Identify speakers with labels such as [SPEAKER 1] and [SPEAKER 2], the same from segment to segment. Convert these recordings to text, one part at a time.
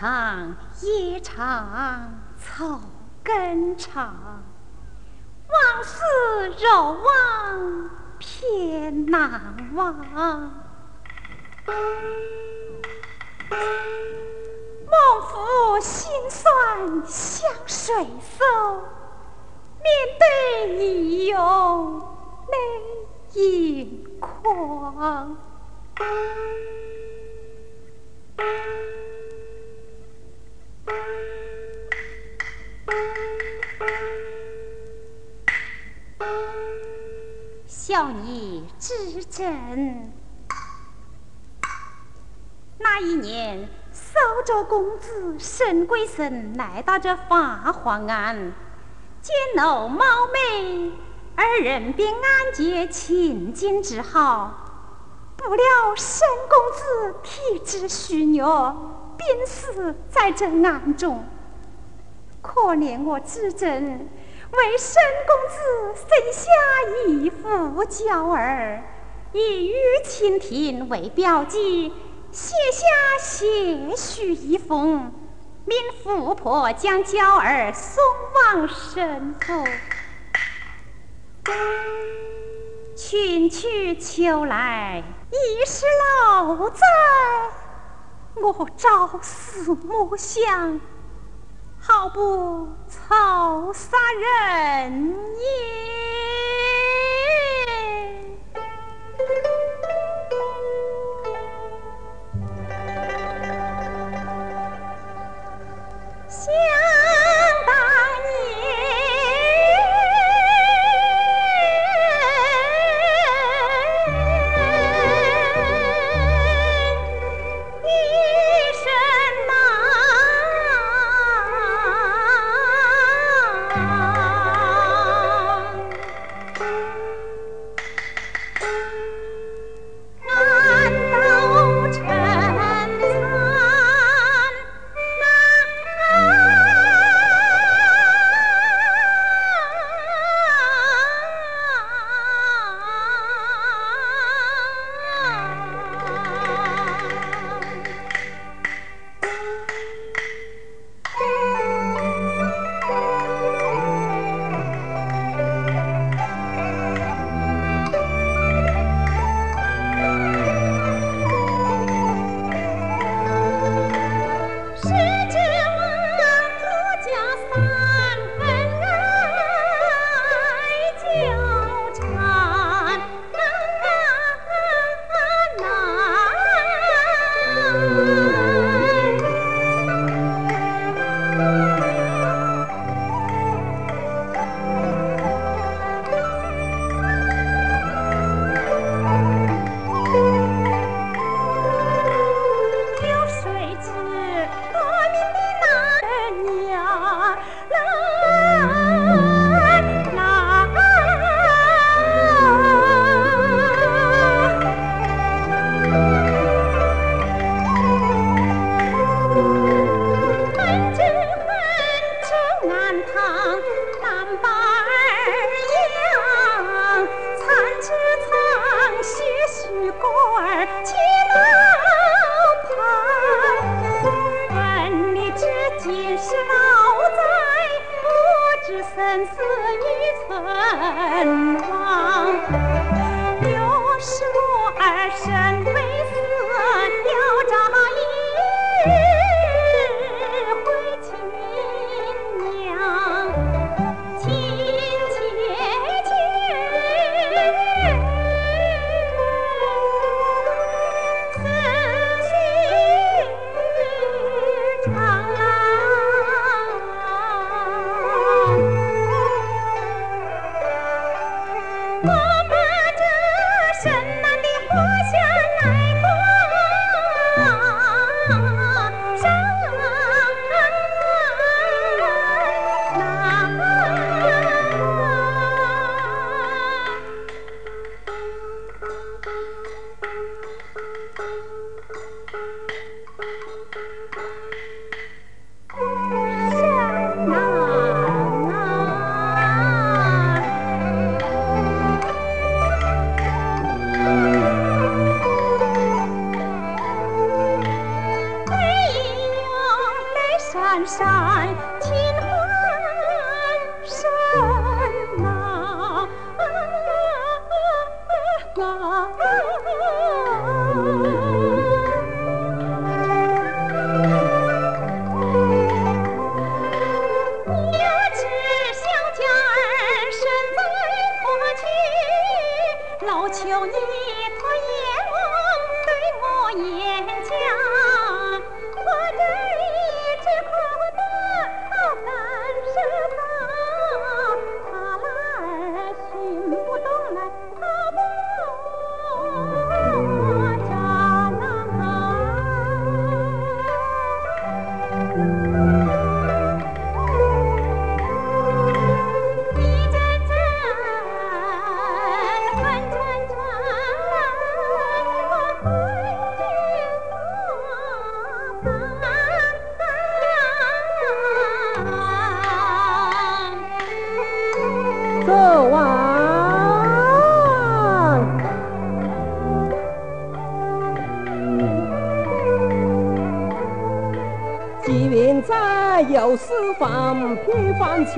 [SPEAKER 1] 长夜长草根长，往事若忘偏难忘。孟府心酸向谁诉？面对义勇泪盈眶。义之真。那一年，苏州公子沈贵生来到这花黄庵，见楼貌美，二人便按结亲近之好。不料沈公子体质虚弱，病死在这庵中。可怜我知真为沈公子生下一副娇儿，以玉蜻蜓为标记。写下谢许一封，命富婆将娇儿送往神府。春去秋来已是老在，我朝思暮想，好不愁杀人也。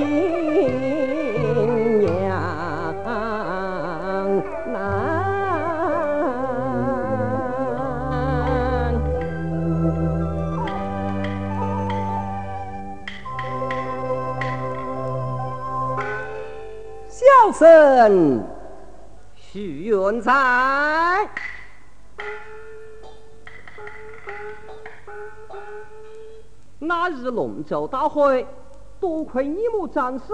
[SPEAKER 2] 平凡情娘难。小生许愿在。那日龙舟大会，多亏你母战士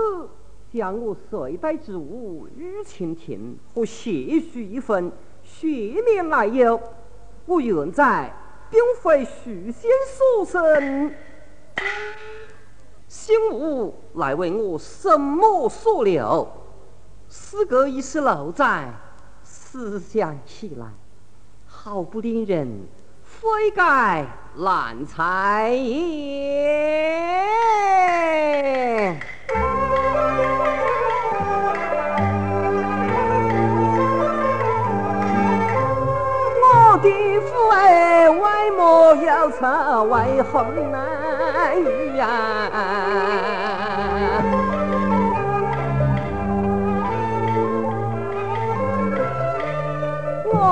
[SPEAKER 2] 将我岁代之物玉蜻蜓和些许一份血面来由，我愿在并非许仙所生，幸无来为我什么所留。四个已是老在，思想起来，好不令人悔改难才也。我的父哎，为莫有愁为恨难呀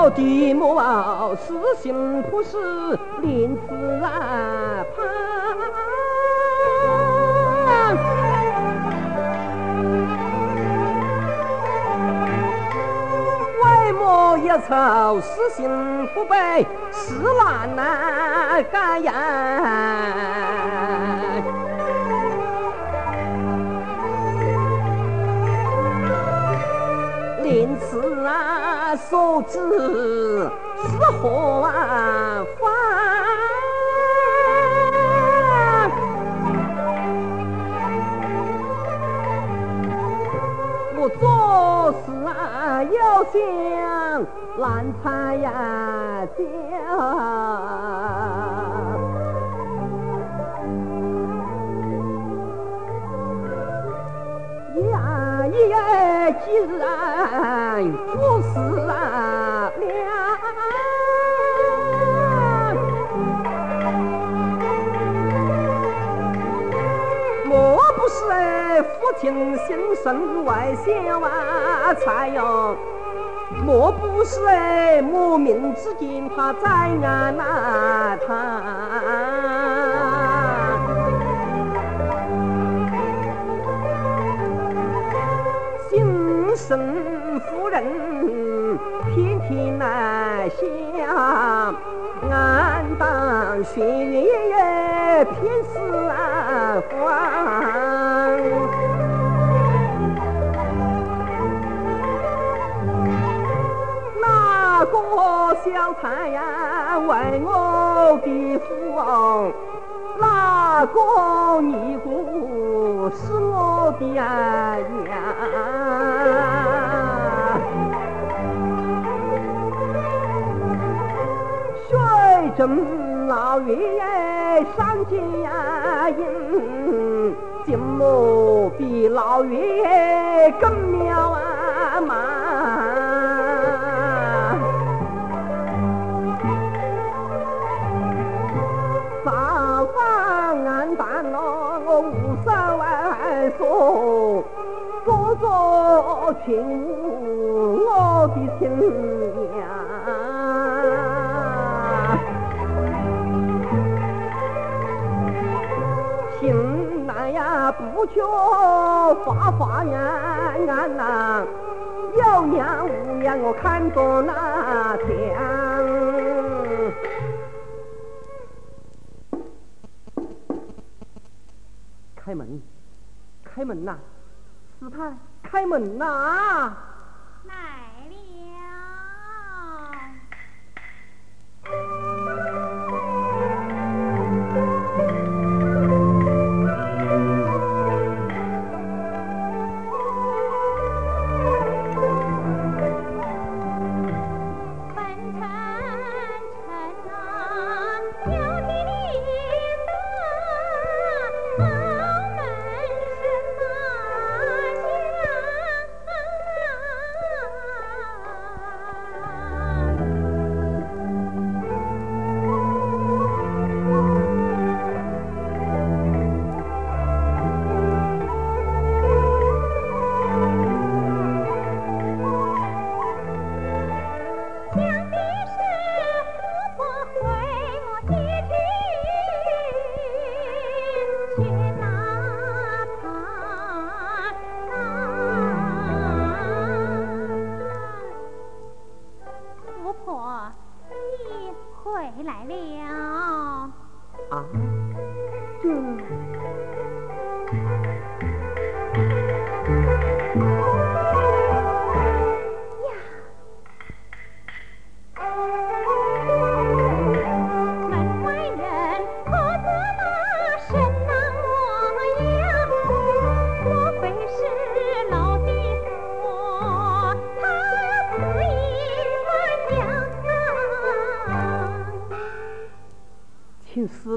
[SPEAKER 2] 啊！我的母后死心不死，临死啊盼。为莫一愁，死心不悲，事难啊改呀。临此啊，所知是何啊法？我做事啊，要想难猜呀家。呀呀，既然不是啊了，莫不是哎父亲心生外想啊才哟，莫不是哎莫名之间他在暗那他。想，暗当血月偏是啊慌。哪个小菜呀为我的父王？哪个尼姑是我的娘？水中老月上佳音，金木比老月更妙啊嘛！造访暗淡咯，我无所谓说，哥哥劝我的亲求花花圆圆呐，
[SPEAKER 1] 有娘无娘，我看着那强。开门，开门呐！师太，开门呐！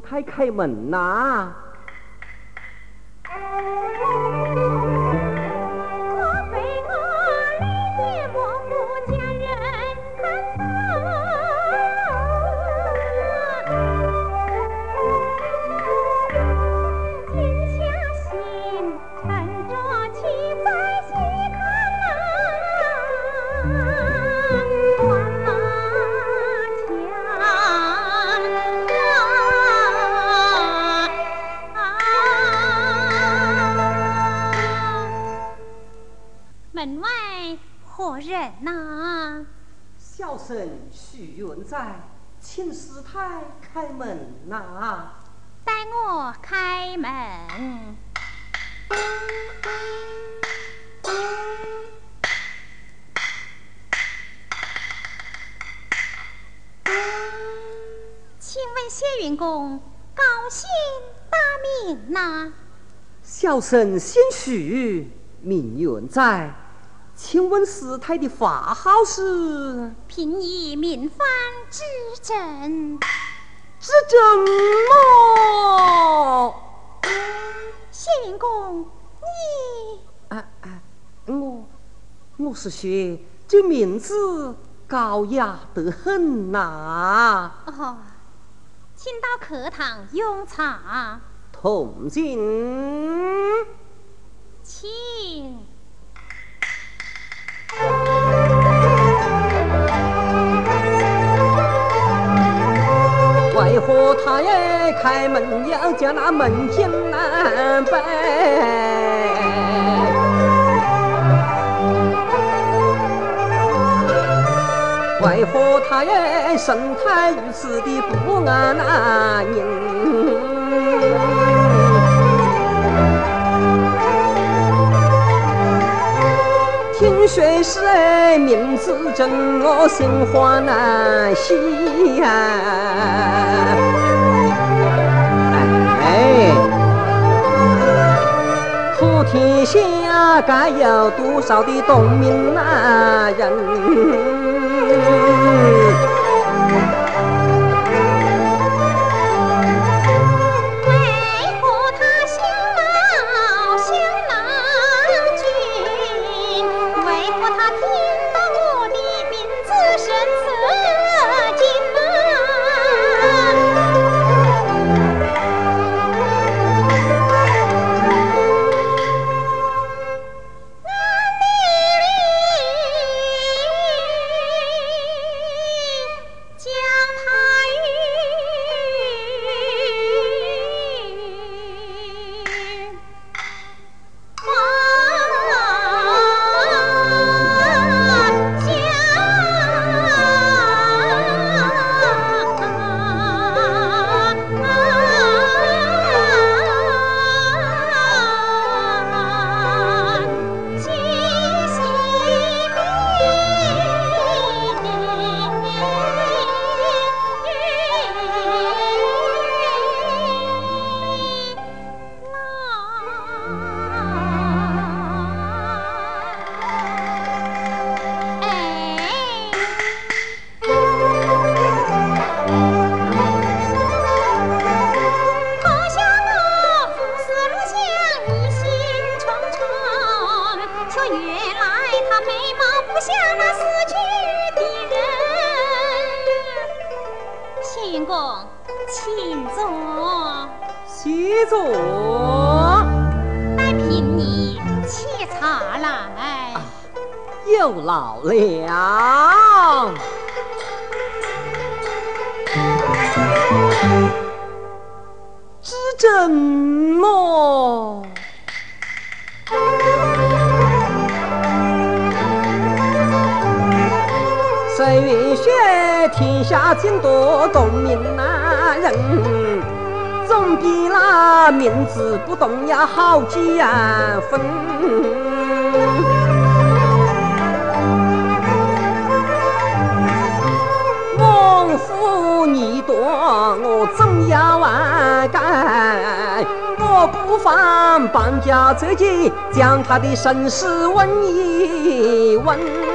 [SPEAKER 1] 开开门呐！小生姓许，名云在。请问师太的法号是？
[SPEAKER 2] 凭你名番之证，
[SPEAKER 1] 之证么？
[SPEAKER 2] 谢云公，你
[SPEAKER 1] 啊啊，我我是说这名字高雅得很呐。
[SPEAKER 2] 哦，请到客堂用茶。
[SPEAKER 1] 同进，
[SPEAKER 2] 请。
[SPEAKER 1] 为何他也开门要叫那门进南北？为何他也神态如此的不安宁？谁是哎，名字真我心欢喜呀！哎，普天下该有多少的东明男人？谢坐。待凭你沏茶来。
[SPEAKER 2] 有劳了。知怎么？谁愿学天下尽多功名啊人，总比那名字不动要好几分。王府你多，我总要完改。我不妨搬家这己，将他的身世问一问。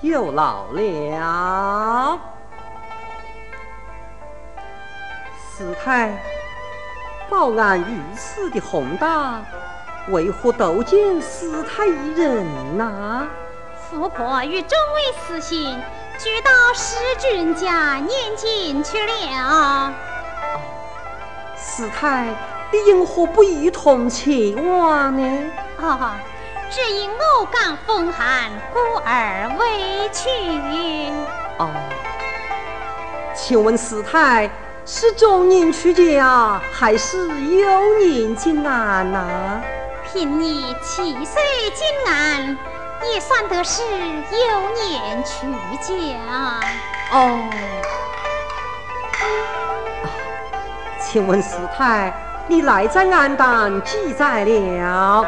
[SPEAKER 2] 有劳了，师太，报案遇事的宏大，为何都见师太一人呐？
[SPEAKER 1] 富婆与众位私信，俱到师君家念经去了。
[SPEAKER 2] 师太，你因何不一同前往呢？
[SPEAKER 1] 啊。只因偶感风寒，故而未去。
[SPEAKER 2] 哦，请问师太是中年出家，还是幼年进安呐？
[SPEAKER 1] 凭你七岁进安，也算得是幼年出家。
[SPEAKER 2] 哦，请问师太，你来在安当记载了？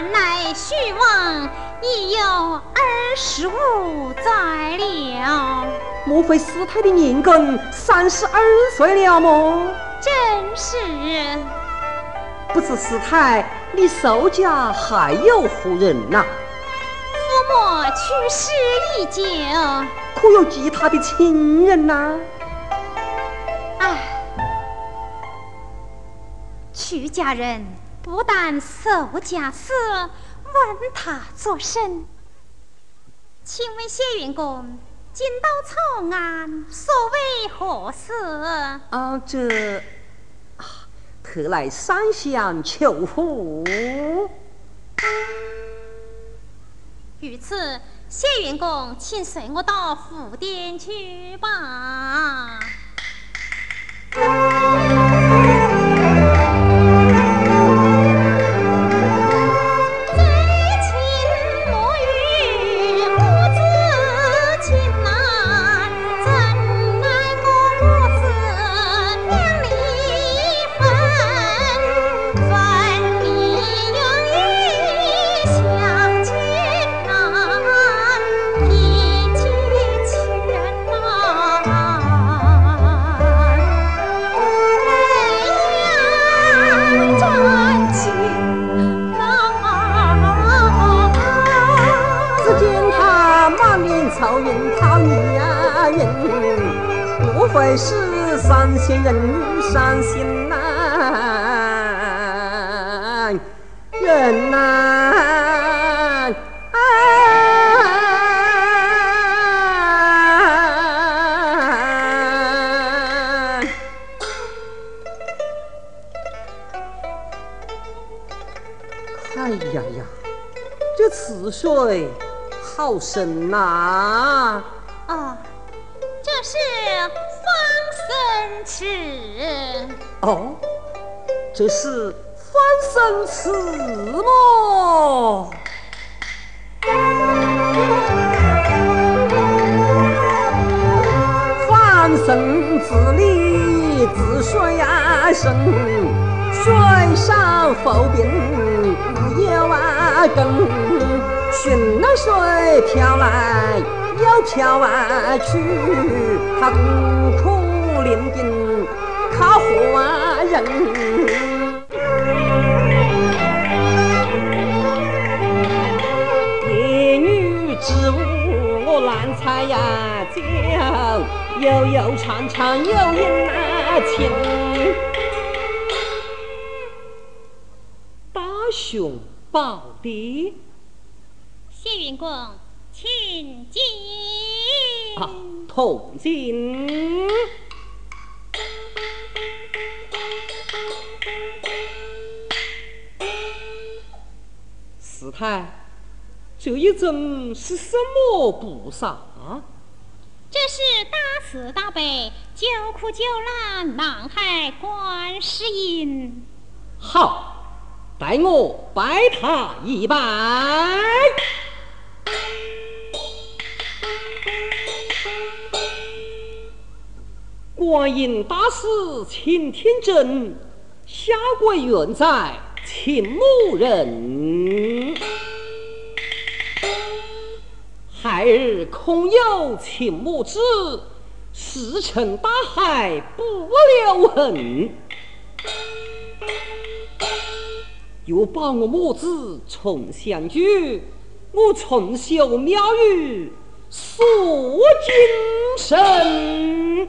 [SPEAKER 1] 乃徐王已有二十五载了，
[SPEAKER 2] 莫非师太的年庚三十二岁了么？
[SPEAKER 1] 正是。
[SPEAKER 2] 不知师太，你苏家还有何人呐？
[SPEAKER 1] 父母去世已久，
[SPEAKER 2] 可有其他的亲人呐？
[SPEAKER 1] 唉，曲家人。不但守家事，问他作甚？请问谢云公，今到长安，所为何事？
[SPEAKER 2] 啊，这特来三乡求福。
[SPEAKER 1] 如此，谢云公，请随我到府殿去吧。
[SPEAKER 2] 伤心人，伤心难人难。哎呀呀，这此水好深呐！
[SPEAKER 1] 啊，是
[SPEAKER 2] 哦，这是翻身池么？翻生之里自水啊深，水上浮萍不有啊根，寻那水飘来又飘去，它苦苦。连定靠活人，夜女之舞我难猜呀。就，悠悠长长有影那情。大雄宝殿，
[SPEAKER 1] 谢云公，请进。
[SPEAKER 2] 啊，同进。师太。这一尊是什么菩萨？
[SPEAKER 1] 这是大慈大悲、救苦救难南海观世音。
[SPEAKER 2] 好，待我拜他一拜。观音大士请听真，下跪愿在秦牧人。孩儿空有情母子，石沉大海不留痕。又把我母子重相聚，我重修庙宇塑金身。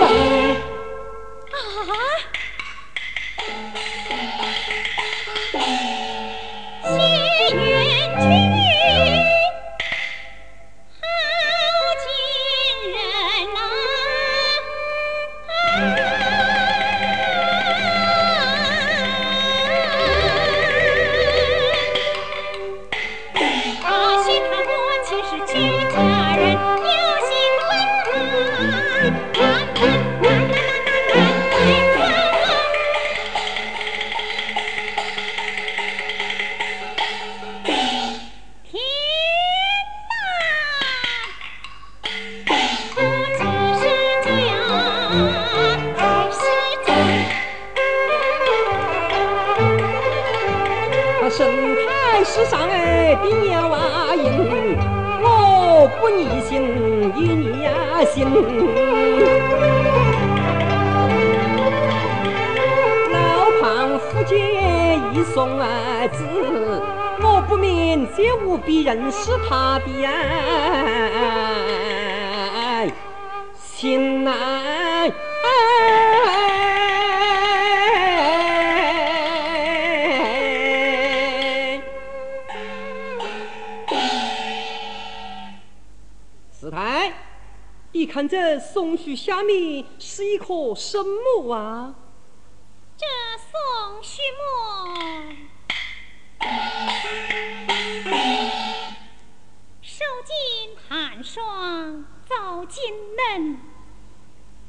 [SPEAKER 2] 啊？你看这松树下面是一棵什么啊？
[SPEAKER 1] 这松树木。受尽寒霜造金门，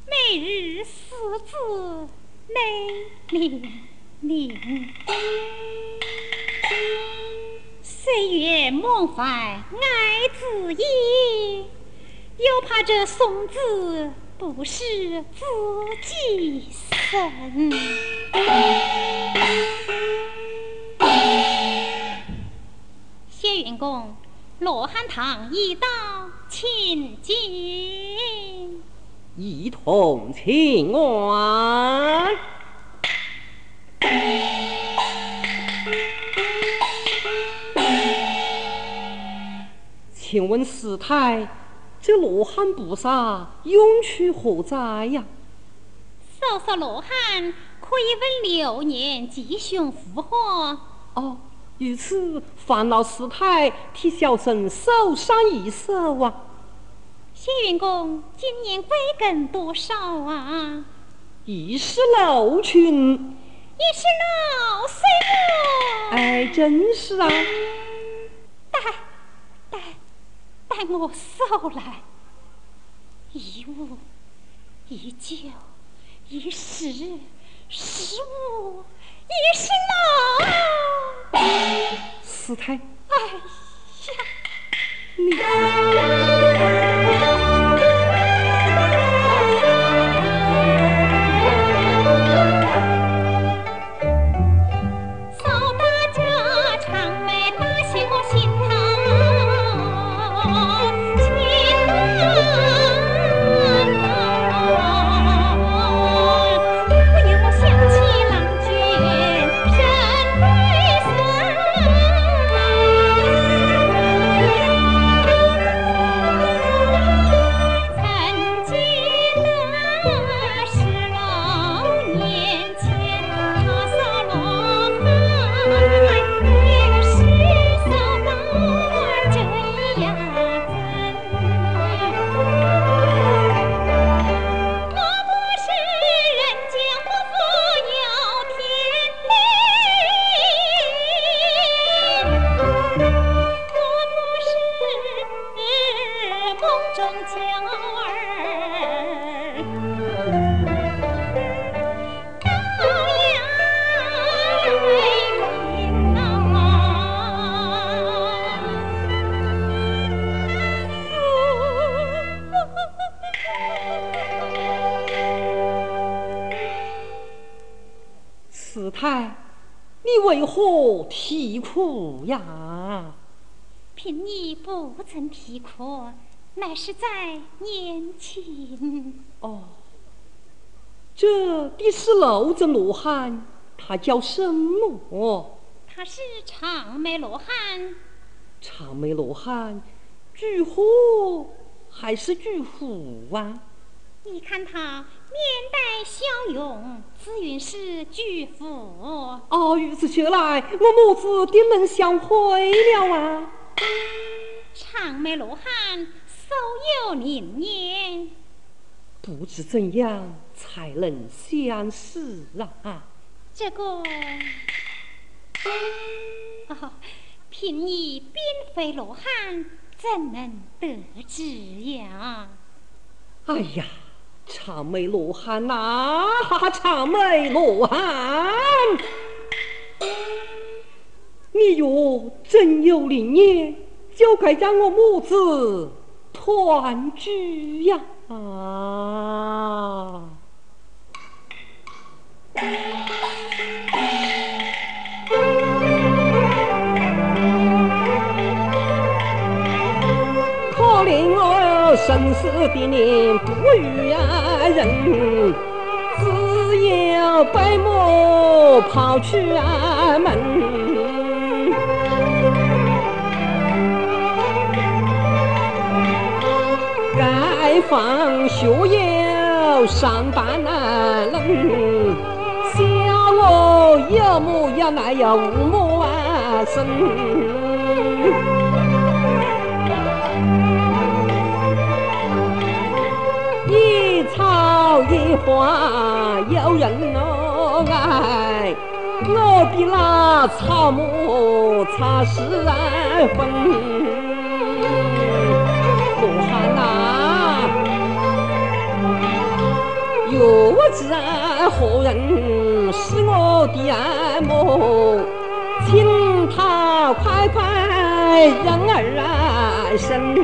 [SPEAKER 1] 每日思子泪淋淋。岁月梦怀爱子意，又怕这松子不是自己生。谢云公，罗汉堂一道，请进。
[SPEAKER 2] 一同请安。请问师太，这罗汉菩萨用处何在呀？
[SPEAKER 1] 搜索罗汉，可以问流年吉凶福祸。
[SPEAKER 2] 哦，如此，烦恼师太替小僧手上一手啊。
[SPEAKER 1] 谢云公，今年归根多少啊？
[SPEAKER 2] 一十六群。
[SPEAKER 1] 一十六岁了。
[SPEAKER 2] 哎，真是啊。
[SPEAKER 1] 带，带。带我受来，一物一旧一时十五一十六。
[SPEAKER 2] 师太，
[SPEAKER 1] 哎
[SPEAKER 2] 呀，你。呀？
[SPEAKER 1] 贫尼不曾啼哭，乃是在年轻。
[SPEAKER 2] 哦，这第十六尊罗汉，他叫什么？
[SPEAKER 1] 他是长眉罗汉。
[SPEAKER 2] 长眉罗汉，巨虎还是巨虎啊？
[SPEAKER 1] 你看他。面带笑容，自云是巨富。
[SPEAKER 2] 哦，如此说来，我母子定能相会了啊！
[SPEAKER 1] 长眉罗汉，手有灵验，
[SPEAKER 2] 不知怎样才能相识啊？
[SPEAKER 1] 这个，哦，凭你并非罗汉，怎能得知呀？
[SPEAKER 2] 哎呀！长眉罗汉呐，长眉罗汉，你若真有灵验，就该让我母子团聚呀！啊！生死的年不遇人，只有白母跑出门。该放学有上班人，小我有母有奶有母生。一花有人哦爱，我的那草木差十分。罗汉呐，若知何人是我的爱，请他快快让儿啊生娘。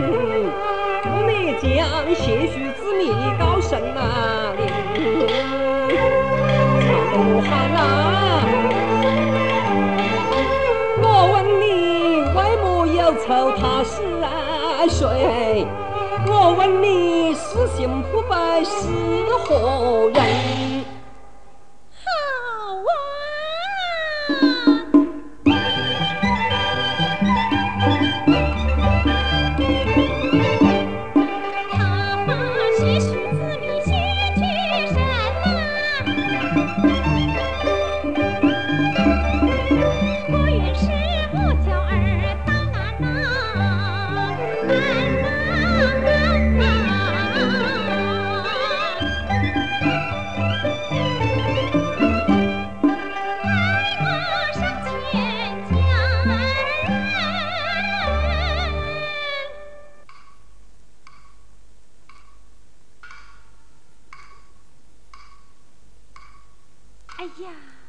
[SPEAKER 1] 人，不灭将些许之谜高声呐令。曹汉，我问你为么忧愁他是谁？我问你死心不悔是何人？哎呀。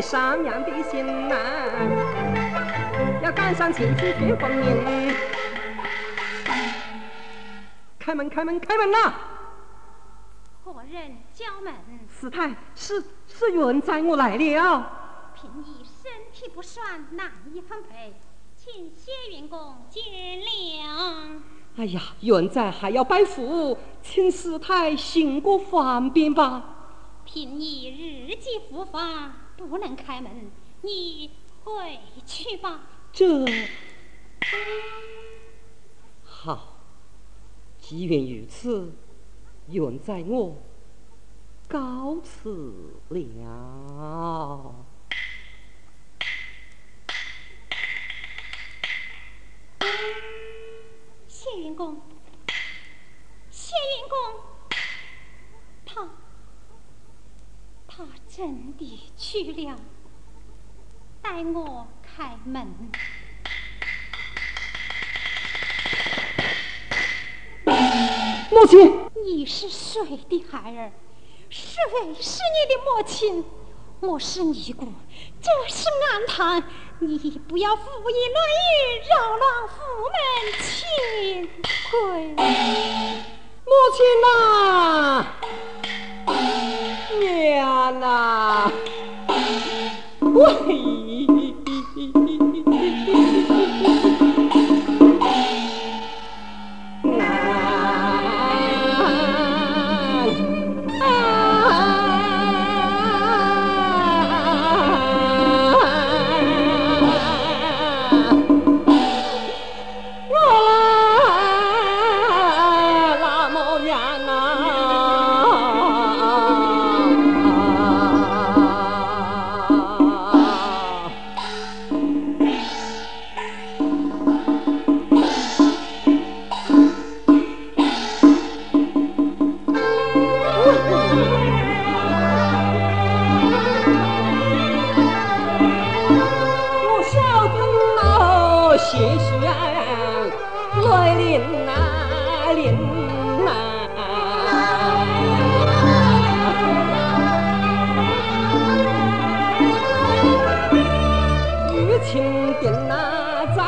[SPEAKER 1] 上娘的心呐，要赶上亲戚去逢迎。开门，开门，开门呐！
[SPEAKER 2] 何人叫门？
[SPEAKER 1] 师太，是是有人载，我来了。
[SPEAKER 2] 凭你身体不爽，难以分配，请谢员公见谅。
[SPEAKER 1] 哎呀，元在还要拜佛，请师太行过方便吧。
[SPEAKER 2] 凭你日积复发。不能开门，你回去吧。
[SPEAKER 1] 这好，既然如此，愿在我告辞了。
[SPEAKER 2] 谢云公。
[SPEAKER 1] 谢云公他他真的去了。待我开门。
[SPEAKER 2] 母亲
[SPEAKER 1] 你是谁的孩儿？谁是你的母亲？我是尼姑，这是庵堂，你不要胡言乱语，扰乱府门清规。
[SPEAKER 2] 母亲呐，娘呐，喂。来临，临，玉清殿在，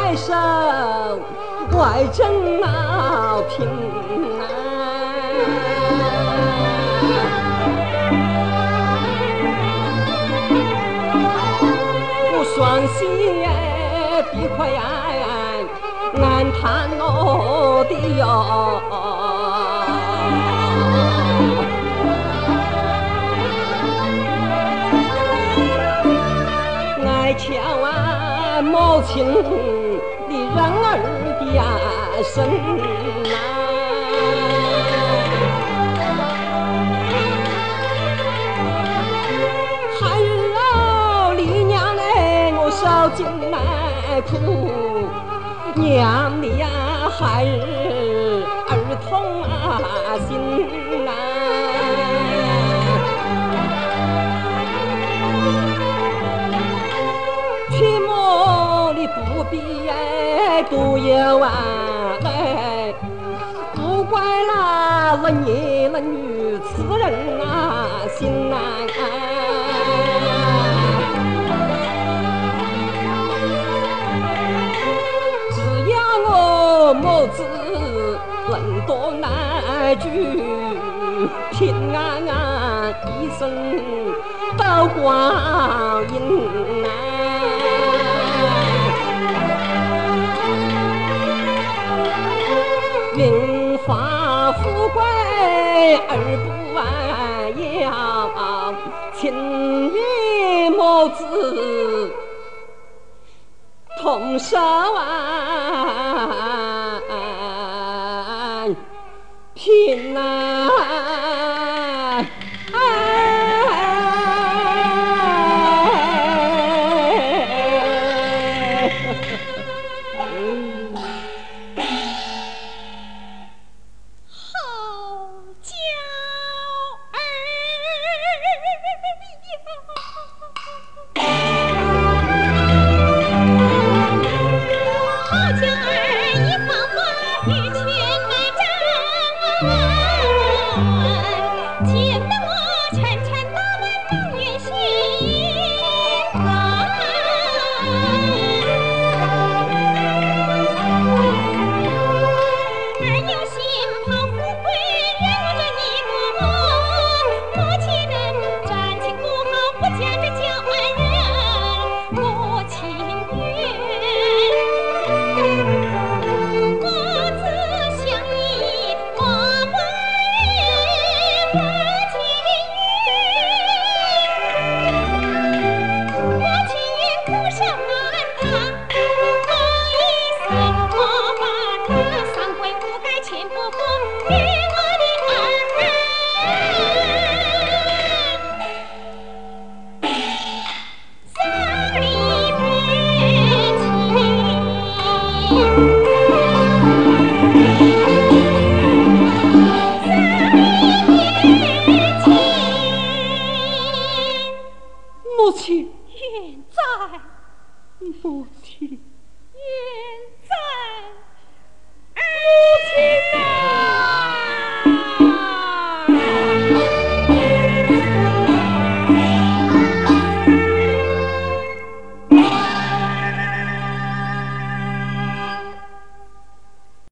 [SPEAKER 2] 外甥哪平安，我双喜哎，比快呀！俺谈我的哟，俺千万莫听人儿的眼呐，还娘，我来哭。娘你呀孩儿痛啊心啊。曲目你不必独有啊不怪那了你那女词人啊心难。能多难聚，平安安一生到光阴啊。富贵而不要，情与母子同守啊，